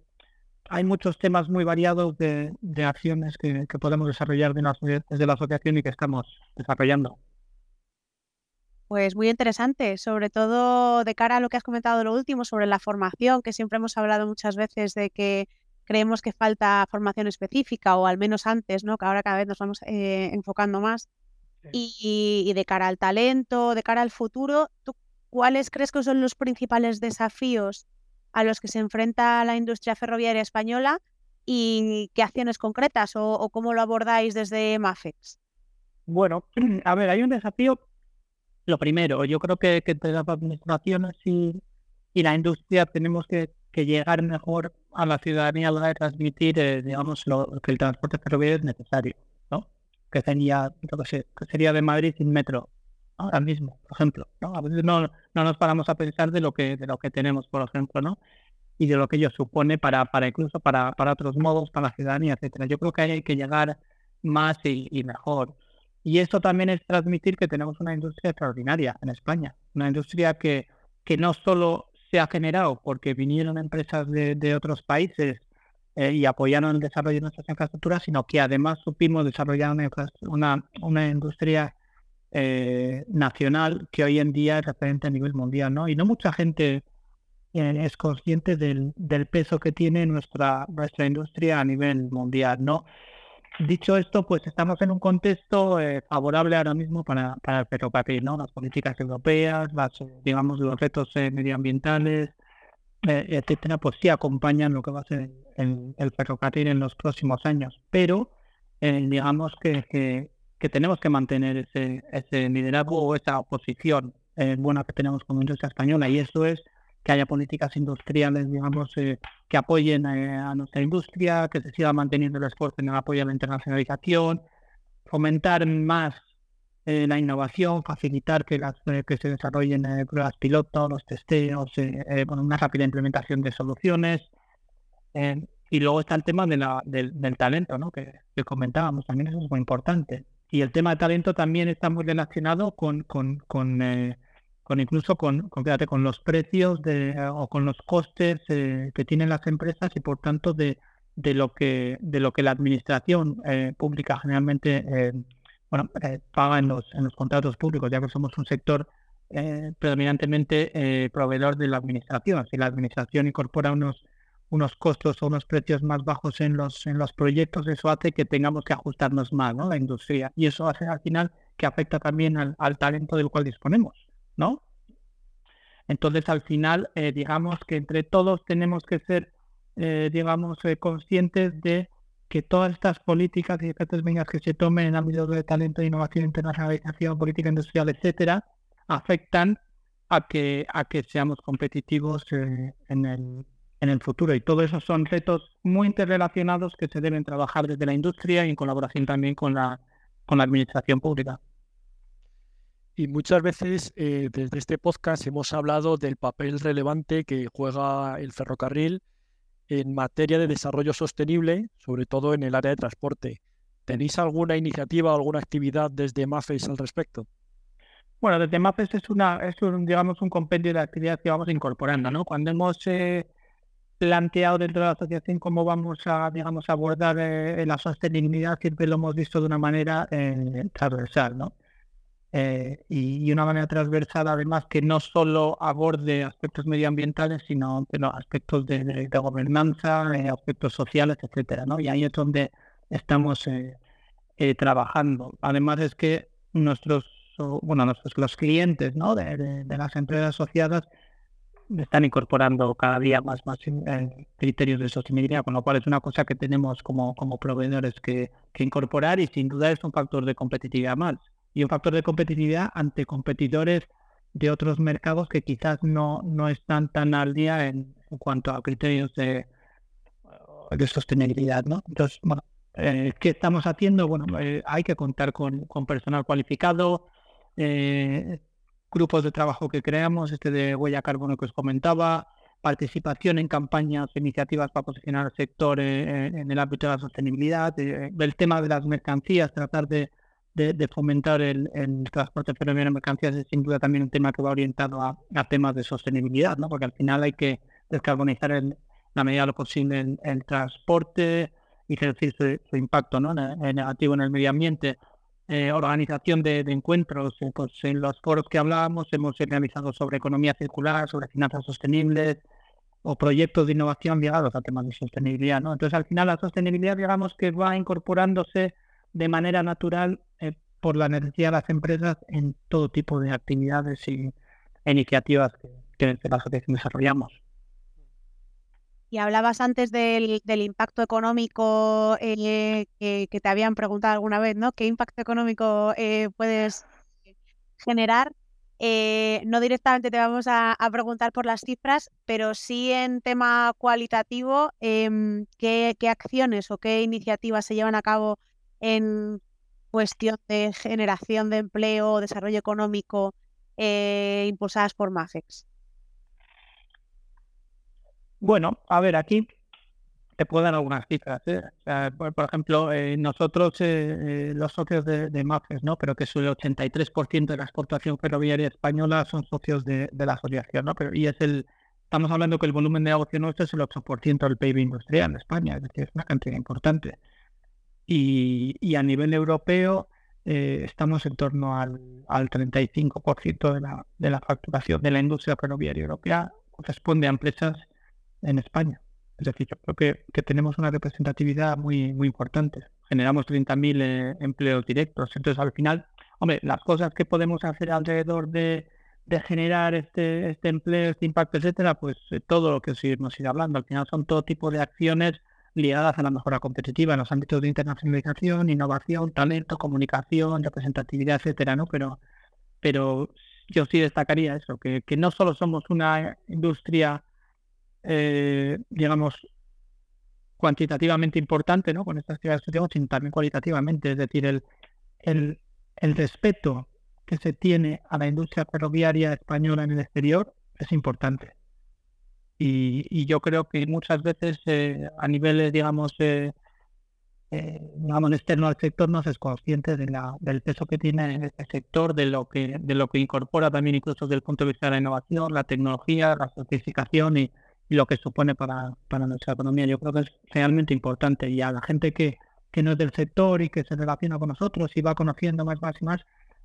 hay muchos temas muy variados de, de acciones que, que, podemos desarrollar de desde la asociación y que estamos desarrollando. Pues muy interesante, sobre todo de cara a lo que has comentado lo último sobre la formación, que siempre hemos hablado muchas veces de que creemos que falta formación específica o al menos antes, ¿no? Que ahora cada vez nos vamos eh, enfocando más. Y, y, de cara al talento, de cara al futuro, ¿tú cuáles crees que son los principales desafíos a los que se enfrenta la industria ferroviaria española y qué acciones concretas o, o cómo lo abordáis desde MAFEX? Bueno, <clears throat> a ver, hay un desafío lo primero, yo creo que, entre las administraciones y, y la industria tenemos que, llegar mejor a la ciudadanía a de transmitir, eh, digamos, lo, que el transporte ferroviario es necesario, ¿no? Que sería, que sería de Madrid sin metro ahora mismo, por ejemplo, ¿no? A veces no, no nos paramos a pensar de lo que de lo que tenemos, por ejemplo, ¿no? Y de lo que ello supone para, para incluso para, para otros modos, para la ciudadanía, etcétera. Yo creo que hay que llegar más y mejor. Y esto también es transmitir que tenemos una industria extraordinaria en España, una industria que, que no solo se ha generado porque vinieron empresas de, de otros países eh, y apoyaron el desarrollo de nuestras infraestructuras, sino que además supimos desarrollar una, una, industria eh, nacional que hoy en día es referente a nivel mundial, ¿no? Y no mucha gente eh, es consciente del, del, peso que tiene nuestra, nuestra industria a nivel mundial, ¿no? Dicho esto, pues estamos en un contexto eh, favorable ahora mismo para, para el ferrocarril, ¿no? Las políticas europeas, las, eh, digamos, los retos eh, medioambientales, etcétera, pues sí acompañan lo que va a ser el, ferrocarril en los próximos años. Pero digamos que, que, que, tenemos que mantener ese, ese liderazgo o esa posición buena que tenemos como industria española y eso es que haya políticas industriales, digamos, eh, que apoyen eh, a nuestra industria, que se siga manteniendo el esfuerzo en el apoyo a la internacionalización, fomentar más eh, la innovación, facilitar que, las, que se desarrollen pruebas pilotos, los testeos, con una rápida implementación de soluciones. y luego está el tema de la, del, talento, ¿no? que, que comentábamos, también eso es muy importante. Y el tema de talento también está muy relacionado con, con, con con incluso con, con, con los precios de, o con los costes eh, que tienen las empresas y por tanto de, de lo que de lo que la administración eh, pública generalmente eh, bueno, paga en los en los contratos públicos, ya que somos un sector predominantemente proveedor de la administración. Si la administración incorpora unos unos costos o unos precios más bajos en los en los proyectos, eso hace que tengamos que ajustarnos más, ¿no? La industria y eso hace al final que afecta también al, al talento del cual disponemos. ¿No? Entonces, al final, eh, digamos que entre todos tenemos que ser, eh, digamos, eh, conscientes de que todas estas políticas y efectos que se tomen en ámbitos de talento, innovación, internacionalización, política industrial, etcétera, afectan a que, a que seamos competitivos en, el, en el futuro. Y todo eso son retos muy interrelacionados que se deben trabajar desde la industria y en colaboración también con la, con la administración pública. Y muchas veces eh, desde este podcast hemos hablado del papel relevante que juega el ferrocarril en materia de desarrollo sostenible, sobre todo en el área de transporte. ¿Tenéis alguna iniciativa o alguna actividad desde MAFES al respecto? Bueno, desde MAFES es una, es un, digamos, un compendio de actividades que vamos incorporando, ¿no? Cuando hemos eh, planteado dentro de la asociación cómo vamos a, digamos, abordar eh, la sostenibilidad, siempre lo hemos visto de una manera transversal, ¿no? Eh, y, una manera transversal además que no solo aborde aspectos medioambientales, sino aspectos de, gobernanza, eh, aspectos sociales, etcétera, ¿no? Y ahí es donde estamos eh, trabajando. Además es que nuestros, bueno, nuestros, los clientes ¿no? de, las empresas asociadas están incorporando cada día más, más criterios de sostenibilidad, con lo cual es una cosa que tenemos como, como proveedores que, que incorporar y sin duda es un factor de competitividad más. Y un factor de competitividad ante competidores de otros mercados que quizás no, no están tan al día en, cuanto a criterios de, de sostenibilidad. ¿no? Entonces, bueno, eh, ¿qué estamos haciendo? Bueno, eh, hay que contar con, con personal cualificado, eh, grupos de trabajo que creamos, este de huella carbono que os comentaba, participación en campañas, iniciativas para posicionar al sector en el ámbito de la sostenibilidad, el tema de las mercancías, tratar de de, fomentar el, transporte ferroviario de mercancías es sin duda también un tema que va orientado a, temas de sostenibilidad, ¿no? porque al final hay que descarbonizar en la medida de lo posible el, transporte y reducir su, impacto ¿no? negativo en el medio ambiente. Eh, organización de, encuentros, eh, pues en los foros que hablábamos hemos realizado sobre economía circular, sobre finanzas sostenibles o proyectos de innovación ligados a temas de sostenibilidad. ¿no? Entonces al final la sostenibilidad digamos que va incorporándose de manera natural por la necesidad de las empresas en todo tipo de actividades y iniciativas que, que la asociación desarrollamos. Y hablabas antes del, impacto económico eh, que, te habían preguntado alguna vez, ¿no? ¿Qué impacto económico eh, puedes generar? no directamente te vamos a, preguntar por las cifras, pero sí en tema cualitativo, em, ¿qué, ¿qué, acciones o qué iniciativas se llevan a cabo en cuestión de generación de empleo desarrollo económico eh, impulsadas por MAFEX? Bueno, a ver, aquí te puedo dar algunas cifras. ¿eh? por, ejemplo, eh, nosotros, los socios de, MAFEX, ¿no? pero que es el 83% de la exportación ferroviaria española son socios de, la asociación, ¿no? pero, y es el, estamos hablando que el volumen de negocio nuestro es el 8% del PIB industrial en España, es decir, es una cantidad importante. Y, a nivel europeo eh, estamos en torno al, al 35% de la, de la facturación de la industria ferroviaria europea corresponde a empresas en España. Es decir, yo creo que, que tenemos una representatividad muy, muy importante. Generamos 30.000 eh, empleos directos. Entonces, al final, hombre, las cosas que podemos hacer alrededor de, de generar este, este empleo, este impacto, etcétera, pues eh, todo lo que os ido hablando. Al final son todo tipo de acciones ligadas a la mejora competitiva en los ámbitos de internacionalización, innovación, talento, comunicación, representatividad, etcétera, ¿no? Pero, pero yo sí destacaría eso, que, que no solo somos una industria, eh, digamos, cuantitativamente importante, ¿no? Con estas actividades que sino también cualitativamente, es decir, el, el, el respeto que se tiene a la industria ferroviaria española en el exterior es importante. Y, yo creo que muchas veces eh, a niveles, digamos, eh, eh, digamos, externo al sector no se es consciente de la, del peso que tiene en este sector, de lo que de lo que incorpora también incluso desde el punto de vista de la innovación, la tecnología, la certificación y, lo que supone para, para nuestra economía. Yo creo que es realmente importante y a la gente que, que no es del sector y que se relaciona con nosotros y va conociendo más, más y más,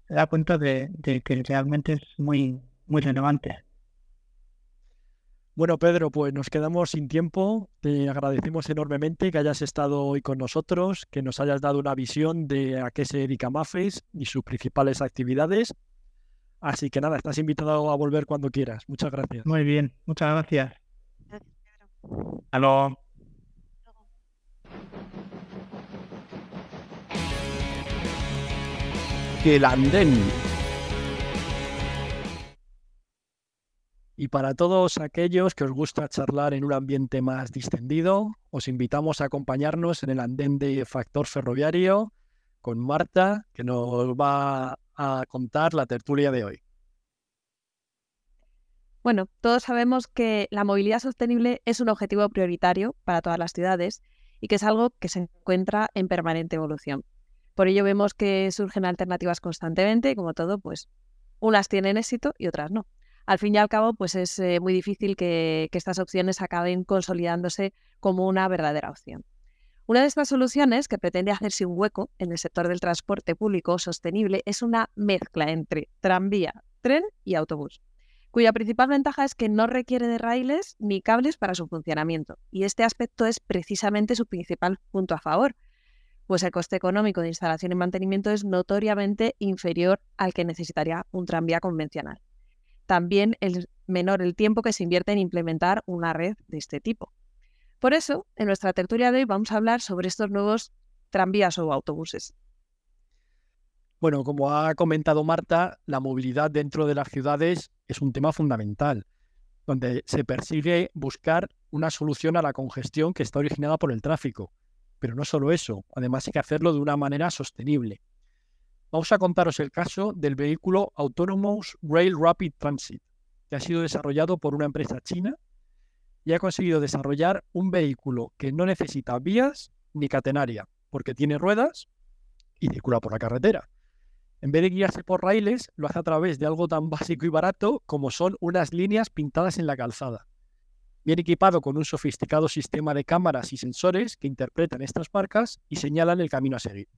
se da cuenta de, de que realmente es muy, muy relevante. Bueno, Pedro, pues nos quedamos sin tiempo. Te agradecemos enormemente que hayas estado hoy con nosotros, que nos hayas dado una visión de a qué se dedica Mafes y sus principales actividades. Así que nada, estás invitado a volver cuando quieras. Muchas gracias. Muy bien, muchas gracias. El andén. Y para todos aquellos que os gusta charlar en un ambiente más distendido, os invitamos a acompañarnos en el andén de Factor Ferroviario con Marta, que nos va a contar la tertulia de hoy. Bueno, todos sabemos que la movilidad sostenible es un objetivo prioritario para todas las ciudades y que es algo que se encuentra en permanente evolución. Por ello vemos que surgen alternativas constantemente y como todo, pues unas tienen éxito y otras no al fin y al cabo, pues es eh, muy difícil que, estas opciones acaben consolidándose como una verdadera opción. Una de estas soluciones que pretende hacerse un hueco en el sector del transporte público sostenible es una mezcla entre tranvía, tren y autobús, cuya principal ventaja es que no requiere de raíles ni cables para su funcionamiento. Y este aspecto es precisamente su principal punto a favor, pues el coste económico de instalación y mantenimiento es notoriamente inferior al que necesitaría un tranvía convencional. También es menor el tiempo que se invierte en implementar una red de este tipo. Por eso, en nuestra tertulia de hoy vamos a hablar sobre estos nuevos tranvías o autobuses. Bueno, como ha comentado Marta, la movilidad dentro de las ciudades es un tema fundamental, donde se persigue buscar una solución a la congestión que está originada por el tráfico. Pero no solo eso, además hay que hacerlo de una manera sostenible. Vamos a contaros el caso del vehículo Autonomous Rail Rapid Transit, que ha sido desarrollado por una empresa china y ha conseguido desarrollar un vehículo que no necesita vías ni catenaria, porque tiene ruedas y circula por la carretera. En vez de guiarse por raíles, lo hace a través de algo tan básico y barato como son unas líneas pintadas en la calzada. Bien equipado con un sofisticado sistema de cámaras y sensores que interpretan estas marcas y señalan el camino a seguir.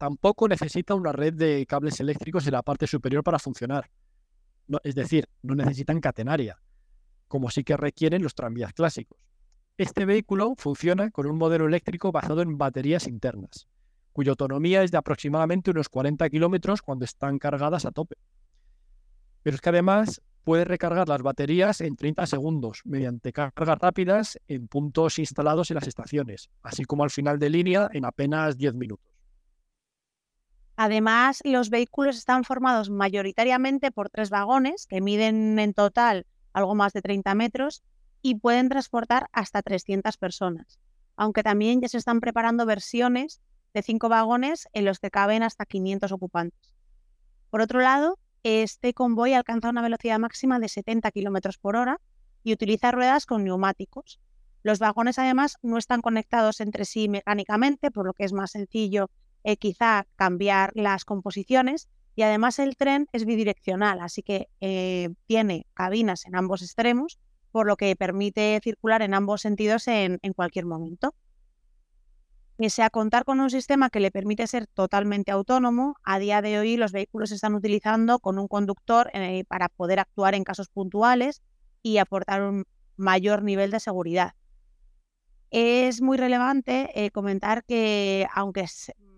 Tampoco necesita una red de cables eléctricos en la parte superior para funcionar. es decir, no necesitan catenaria, como sí que requieren los tranvías clásicos. Este vehículo funciona con un modelo eléctrico basado en baterías internas cuya autonomía es de aproximadamente unos 40 kilómetros cuando están cargadas a tope. Pero es que además puede recargar las baterías en 30 segundos mediante cargas rápidas en puntos instalados en las estaciones, así como al final de línea en apenas 10 minutos. Además, los vehículos están formados mayoritariamente por tres vagones que miden en total algo más de 30 metros y pueden transportar hasta 300 personas, aunque también ya se están preparando versiones de cinco vagones en los que caben hasta 500 ocupantes. Por otro lado, este convoy alcanza una velocidad máxima de 70 km por hora y utiliza ruedas con neumáticos. Los vagones además no están conectados entre sí mecánicamente, por lo que es más sencillo eh, quizá cambiar las composiciones y además el tren es bidireccional, así que eh, tiene cabinas en ambos extremos, por lo que permite circular en ambos sentidos en cualquier momento. Pese a contar con un sistema que le permite ser totalmente autónomo, a día de hoy los vehículos se están utilizando con un conductor eh, para poder actuar en casos puntuales y aportar un mayor nivel de seguridad. Es muy relevante comentar que aunque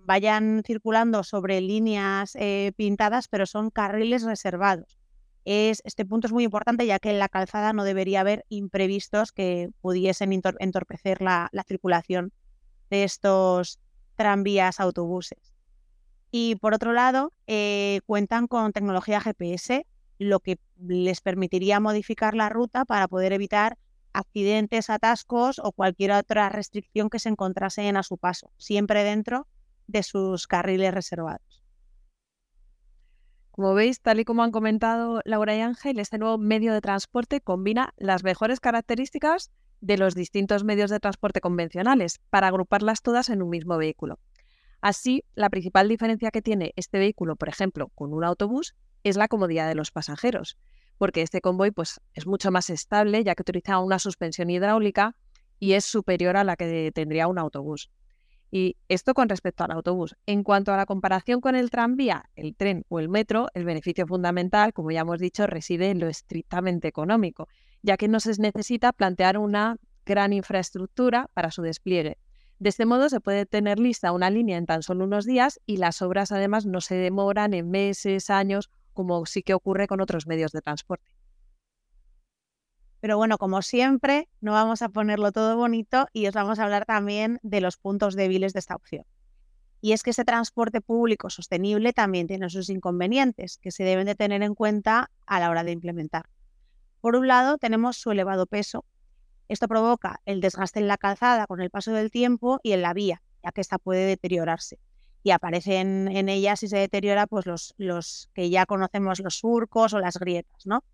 vayan circulando sobre líneas eh, pintadas, pero son carriles reservados. Es, este punto es muy importante ya que en la calzada no debería haber imprevistos que pudiesen entorpecer la circulación de estos tranvías, autobuses. Y por otro lado, eh, cuentan con tecnología GPS, lo que les permitiría modificar la ruta para poder evitar accidentes, atascos o cualquier otra restricción que se encontrasen a su paso, siempre dentro de sus carriles reservados. Como veis, tal y como han comentado Laura y Ángel, este nuevo medio de transporte combina las mejores características de los distintos medios de transporte convencionales para agruparlas todas en un mismo vehículo. Así, la principal diferencia que tiene este vehículo, por ejemplo, con un autobús, es la comodidad de los pasajeros, porque este convoy pues, es mucho más estable ya que utiliza una suspensión hidráulica y es superior a la que tendría un autobús. Y esto con respecto al autobús. En cuanto a la comparación con el tranvía, el tren o el metro, el beneficio fundamental, como ya hemos dicho, reside en lo estrictamente económico, ya que no se necesita plantear una gran infraestructura para su despliegue. De este modo se puede tener lista una línea en tan solo unos días y las obras además no se demoran en meses, años, como sí que ocurre con otros medios de transporte. Pero bueno, como siempre, no vamos a ponerlo todo bonito y os vamos a hablar también de los puntos débiles de esta opción. Y es que este transporte público sostenible también tiene sus inconvenientes que se deben de tener en cuenta a la hora de implementar. Por un lado, tenemos su elevado peso. Esto provoca el desgaste en la calzada con el paso del tiempo y en la vía, ya que esta puede deteriorarse. Y aparecen en ella, si se deteriora, pues los, los que ya conocemos, los surcos o las grietas, ¿no?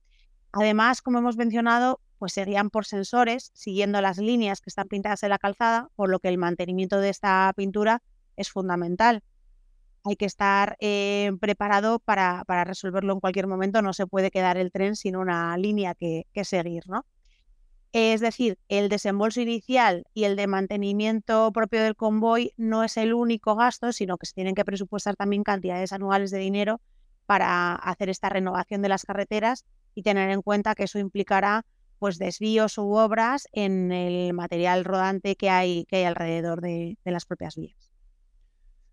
Además, como hemos mencionado, pues se guían por sensores siguiendo las líneas que están pintadas en la calzada, por lo que el mantenimiento de esta pintura es fundamental hay que estar eh, preparado para, resolverlo en cualquier momento. No se puede quedar el tren sin una línea que, seguir, ¿no? Es decir, el desembolso inicial y el de mantenimiento propio del convoy no es el único gasto, sino que se tienen que presupuestar también cantidades anuales de dinero para hacer esta renovación de las carreteras y tener en cuenta que eso implicará pues desvíos u obras en el material rodante que hay, que hay alrededor de las propias vías.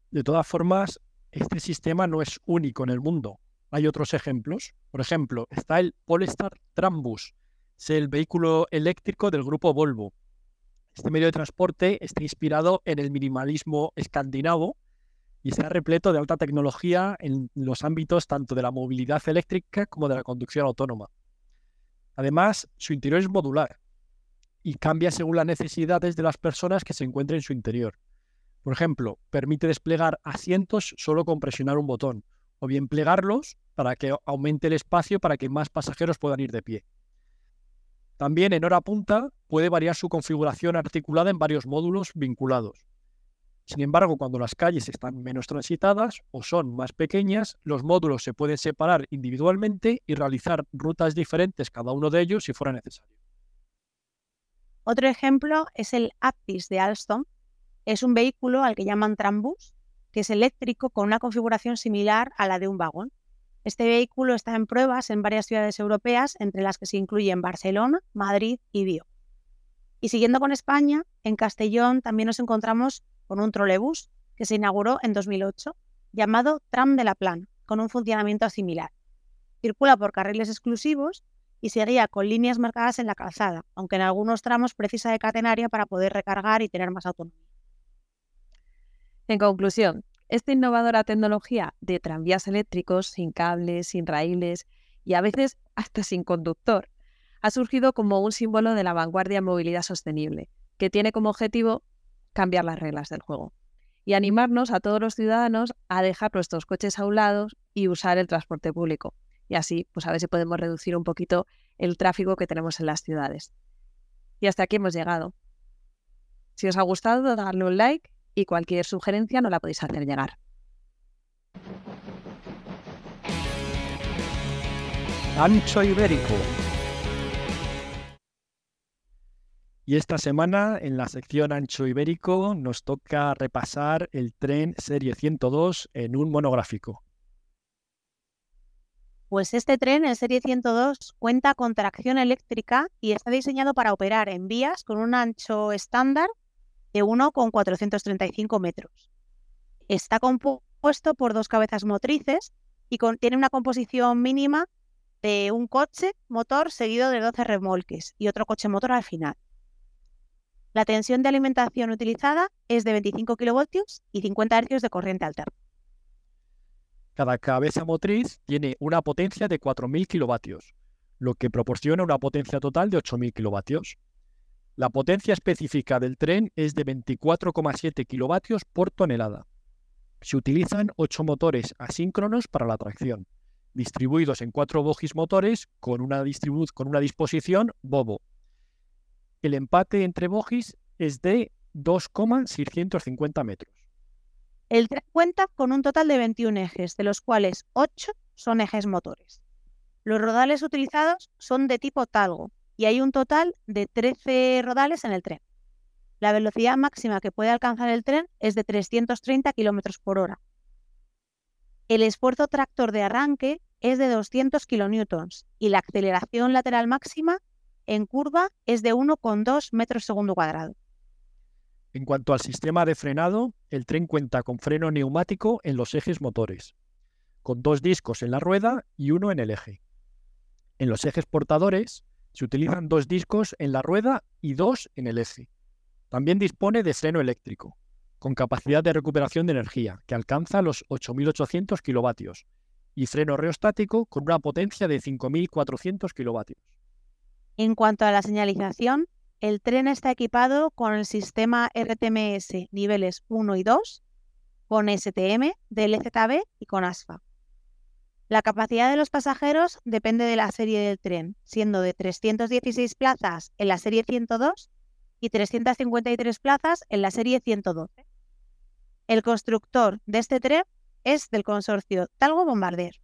De todas formas, este sistema no es único en el mundo. hay otros ejemplos. Por ejemplo, está el Polestar Trambus, es el vehículo eléctrico del grupo Volvo. Este medio de transporte está inspirado en el minimalismo escandinavo y está repleto de alta tecnología en los ámbitos tanto de la movilidad eléctrica como de la conducción autónoma. Además, su interior es modular y cambia según las necesidades de las personas que se encuentren en su interior. Por ejemplo, permite desplegar asientos solo con presionar un botón, o bien plegarlos para que aumente el espacio para que más pasajeros puedan ir de pie. También en hora punta puede variar su configuración articulada en varios módulos vinculados. Sin embargo, cuando las calles están menos transitadas o son más pequeñas, los módulos se pueden separar individualmente y realizar rutas diferentes cada uno de ellos si fuera necesario. Otro ejemplo es el Aptis de Alstom. Es un vehículo al que llaman Trambus, que es eléctrico con una configuración similar a la de un vagón. Este vehículo está en pruebas en varias ciudades europeas, entre las que se incluyen Barcelona, Madrid y Vigo. Y siguiendo con España, en Castellón también nos encontramos con un trolebús que se inauguró en 2008, llamado Tram de la Plan, con un funcionamiento similar. Circula por carriles exclusivos y se guía con líneas marcadas en la calzada, aunque en algunos tramos precisa de catenaria para poder recargar y tener más autonomía. En conclusión, esta innovadora tecnología de tranvías eléctricos sin cables, sin raíles y a veces hasta sin conductor ha surgido como un símbolo de la vanguardia en movilidad sostenible, que tiene como objetivo cambiar las reglas del juego y animarnos a todos los ciudadanos a dejar nuestros coches a un lado y usar el transporte público. Y así, pues a ver si podemos reducir un poquito el tráfico que tenemos en las ciudades. Y hasta aquí hemos llegado. Si os ha gustado, dadle un like y cualquier sugerencia nos la podéis hacer llegar. Ancho Ibérico. Y esta semana en la sección Ancho Ibérico nos toca repasar el tren Serie 102 en un monográfico. Pues este tren, el Serie 102, cuenta con tracción eléctrica y está diseñado para operar en vías con un ancho estándar de 1,435 metros. Está compuesto por dos cabezas motrices y tiene una composición mínima de un coche motor seguido de 12 remolques y otro coche motor al final. La tensión de alimentación utilizada es de 25 kV y 50 Hz de corriente alterna. Cada cabeza motriz tiene una potencia de 4.000 kW, lo que proporciona una potencia total de 8.000 kW. La potencia específica del tren es de 24,7 kilovatios por tonelada. Se utilizan ocho motores asíncronos para la tracción, distribuidos en cuatro bogies motores con una, con una disposición bobo. El empate entre bogies es de 2,650 metros. El tren cuenta con un total de 21 ejes, de los cuales 8 son ejes motores. Los rodales utilizados son de tipo talgo, y hay un total de 13 rodales en el tren. La velocidad máxima que puede alcanzar el tren es de 330 km por hora. El esfuerzo tractor de arranque es de 200 kN y la aceleración lateral máxima en curva es de 1,2 metros segundo cuadrado. En cuanto al sistema de frenado, el tren cuenta con freno neumático en los ejes motores, con dos discos en la rueda y uno en el eje. En los ejes portadores, se utilizan dos discos en la rueda y dos en el eje. También dispone de freno eléctrico, con capacidad de recuperación de energía, que alcanza los 8.800 kilovatios, y freno reostático con una potencia de 5.400 kilovatios. En cuanto a la señalización, el tren está equipado con el sistema RTMS niveles 1 y 2, con STM, DLZB y con ASFA. La capacidad de los pasajeros depende de la serie del tren, siendo de 316 plazas en la serie 102 y 353 plazas en la serie 112. El constructor de este tren es del consorcio Talgo Bombardier.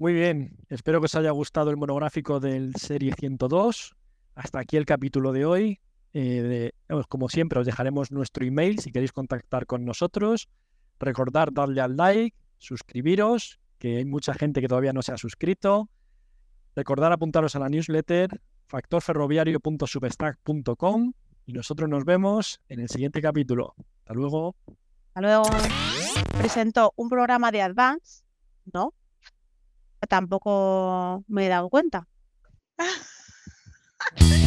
Muy bien, espero que os haya gustado el monográfico del serie 102. Hasta aquí el capítulo de hoy. Eh, como siempre, os dejaremos nuestro email si queréis contactar con nosotros. Recordar darle al like, suscribiros, que hay mucha gente que todavía no se ha suscrito. Recordar apuntaros a la newsletter factorferroviario.substack.com y nosotros nos vemos en el siguiente capítulo. Hasta luego. Hasta luego. Presentó un programa de Advance ¿no? tampoco me he dado cuenta. <laughs>